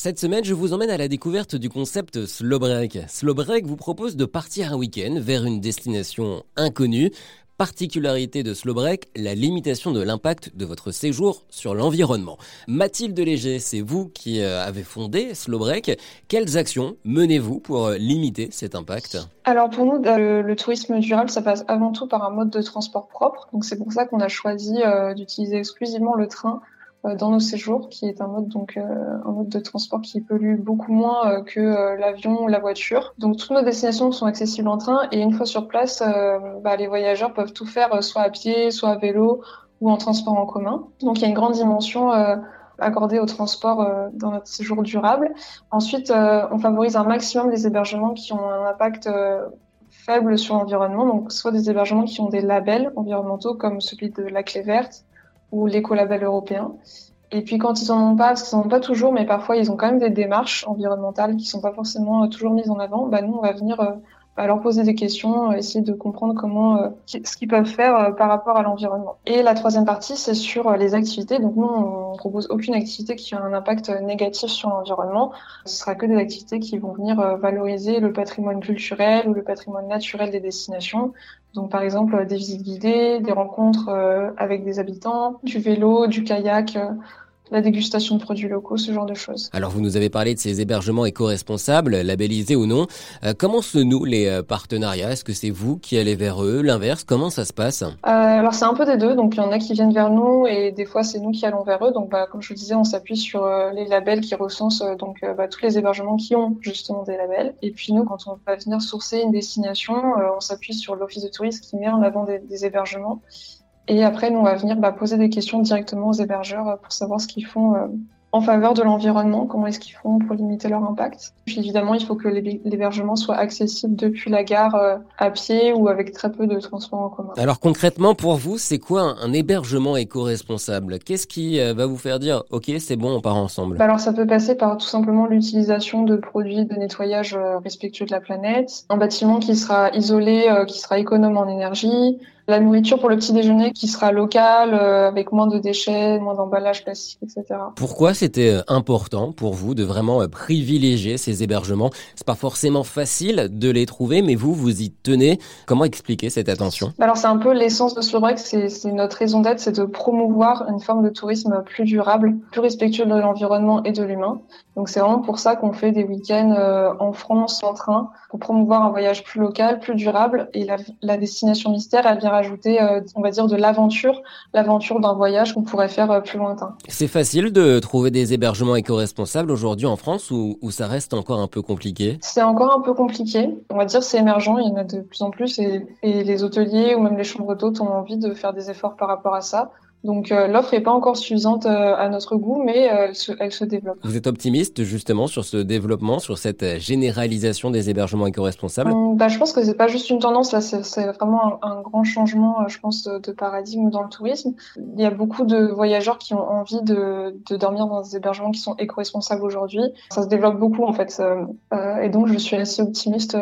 Cette semaine, je vous emmène à la découverte du concept Slow Break. Vous propose de partir un week-end vers une destination inconnue. Particularité de Slow Break, la limitation de l'impact de votre séjour sur l'environnement. Mathilde Léger, c'est vous qui euh, avez fondé Slow Break. Quelles actions menez-vous pour euh, limiter cet impact? Alors pour nous, le, tourisme durable, ça passe avant tout par un mode de transport propre. Donc c'est pour ça qu'on a choisi euh, d'utiliser exclusivement le train dans nos séjours, qui est un mode donc euh, un mode de transport qui pollue beaucoup moins euh, que l'avion ou la voiture. Donc toutes nos destinations sont accessibles en train et une fois sur place, bah, les voyageurs peuvent tout faire soit à pied, soit à vélo ou en transport en commun. Donc il y a une grande dimension accordée au transport dans notre séjour durable. Ensuite, on favorise un maximum des hébergements qui ont un impact faible sur l'environnement, donc soit des hébergements qui ont des labels environnementaux comme celui de la clé verte ou l'écolabel européen. Et puis quand ils en ont pas, parce qu'ils en ont pas toujours, mais parfois ils ont quand même des démarches environnementales qui sont pas forcément euh, toujours mises en avant, bah nous on va venir euh, leur poser des questions, euh, essayer de comprendre comment, euh, ce qu'ils peuvent faire euh, par rapport à l'environnement. Et la troisième partie, c'est sur les activités. Donc nous, on propose aucune activité qui a un impact négatif sur l'environnement. Ce sera que des activités qui vont venir valoriser le patrimoine culturel ou le patrimoine naturel des destinations. Donc par exemple des visites guidées, des rencontres avec des habitants, du vélo, du kayak la dégustation de produits locaux, ce genre de choses. Alors vous nous avez parlé de ces hébergements éco-responsables, labellisés ou non. Euh, comment se nouent les euh, partenariats? Est-ce que c'est vous qui allez vers eux? L'inverse Comment ça se passe? Euh, Alors c'est un peu des deux. Donc il y en a qui viennent vers nous et des fois c'est nous qui allons vers eux. Donc bah, comme je vous disais, on s'appuie sur euh, les labels qui recensent donc bah, tous les hébergements qui ont justement des labels. Et puis nous, quand on va venir sourcer une destination, on s'appuie sur l'office de tourisme qui met en avant des, des hébergements. Et après, nous, on va venir bah, poser des questions directement aux hébergeurs euh, pour savoir ce qu'ils font euh, en faveur de l'environnement, comment est-ce qu'ils font pour limiter leur impact. Puis évidemment, il faut que l'hébergement soit accessible depuis la gare euh, à pied ou avec très peu de transport en commun. Alors concrètement, pour vous, c'est quoi un hébergement éco-responsable? Qu'est-ce qui va vous faire dire « Ok, c'est bon, on part ensemble bah Alors ça peut passer par tout simplement l'utilisation de produits de nettoyage respectueux de la planète, un bâtiment qui sera isolé, qui sera économe en énergie, la nourriture pour le petit déjeuner qui sera locale, euh, avec moins de déchets, moins d'emballage plastique, etc. Pourquoi c'était euh, important pour vous de vraiment euh, privilégier ces hébergements? C'est pas forcément facile de les trouver, mais vous, vous y tenez. Comment expliquer cette attention? Alors c'est un peu l'essence de Slowbreak, c'est notre raison d'être, c'est de promouvoir une forme de tourisme plus durable, plus respectueux de l'environnement et de l'humain. Donc c'est vraiment pour ça qu'on fait des week-ends en France en train, pour promouvoir un voyage plus local, plus durable. Et la, la destination mystère, elle vient ajouter, euh, on va dire, de l'aventure, l'aventure d'un voyage qu'on pourrait faire euh, plus lointain. C'est facile de trouver des hébergements éco-responsables aujourd'hui en France ou, ça reste encore un peu compliqué? C'est encore un peu compliqué. On va dire c'est émergent, il y en a de plus en plus et, et les hôteliers ou même les chambres d'hôtes ont envie de faire des efforts par rapport à ça. Donc euh, l'offre n'est pas encore suffisante euh, à notre goût, mais euh, elle, se, elle, se, développe. Vous êtes optimiste justement sur ce développement, sur cette généralisation des hébergements éco-responsables? Hum, bah, Je pense que c'est pas juste une tendance, là c'est vraiment un, un, grand changement, je pense, de paradigme dans le tourisme. Il y a beaucoup de voyageurs qui ont envie de, de dormir dans des hébergements qui sont éco-responsables aujourd'hui. Ça se développe beaucoup en fait, et donc je suis assez optimiste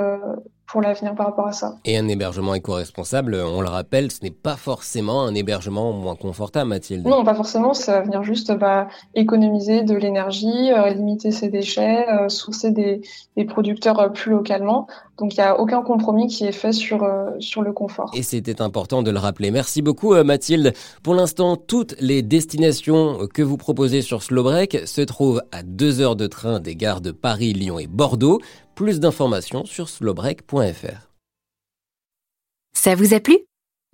pour l'avenir par rapport à ça. Et un hébergement éco-responsable, on le rappelle, ce n'est pas forcément un hébergement moins confortable, Mathilde. Non, pas forcément. Ça va venir juste bah, économiser de l'énergie, euh, limiter ses déchets, euh, sourcer des, des producteurs euh, plus localement. Donc il n'y a aucun compromis qui est fait sur, sur le confort. Et c'était important de le rappeler. Merci beaucoup Mathilde. Pour l'instant, toutes les destinations que vous proposez sur Slowbreak se trouvent à deux heures de train des gares de Paris, Lyon et Bordeaux. Plus d'informations sur slowbreak.fr. Ça vous a plu?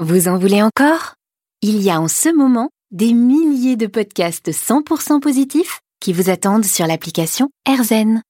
Vous en voulez encore? Il y a en ce moment des milliers de podcasts 100% positifs qui vous attendent sur l'application AirZen.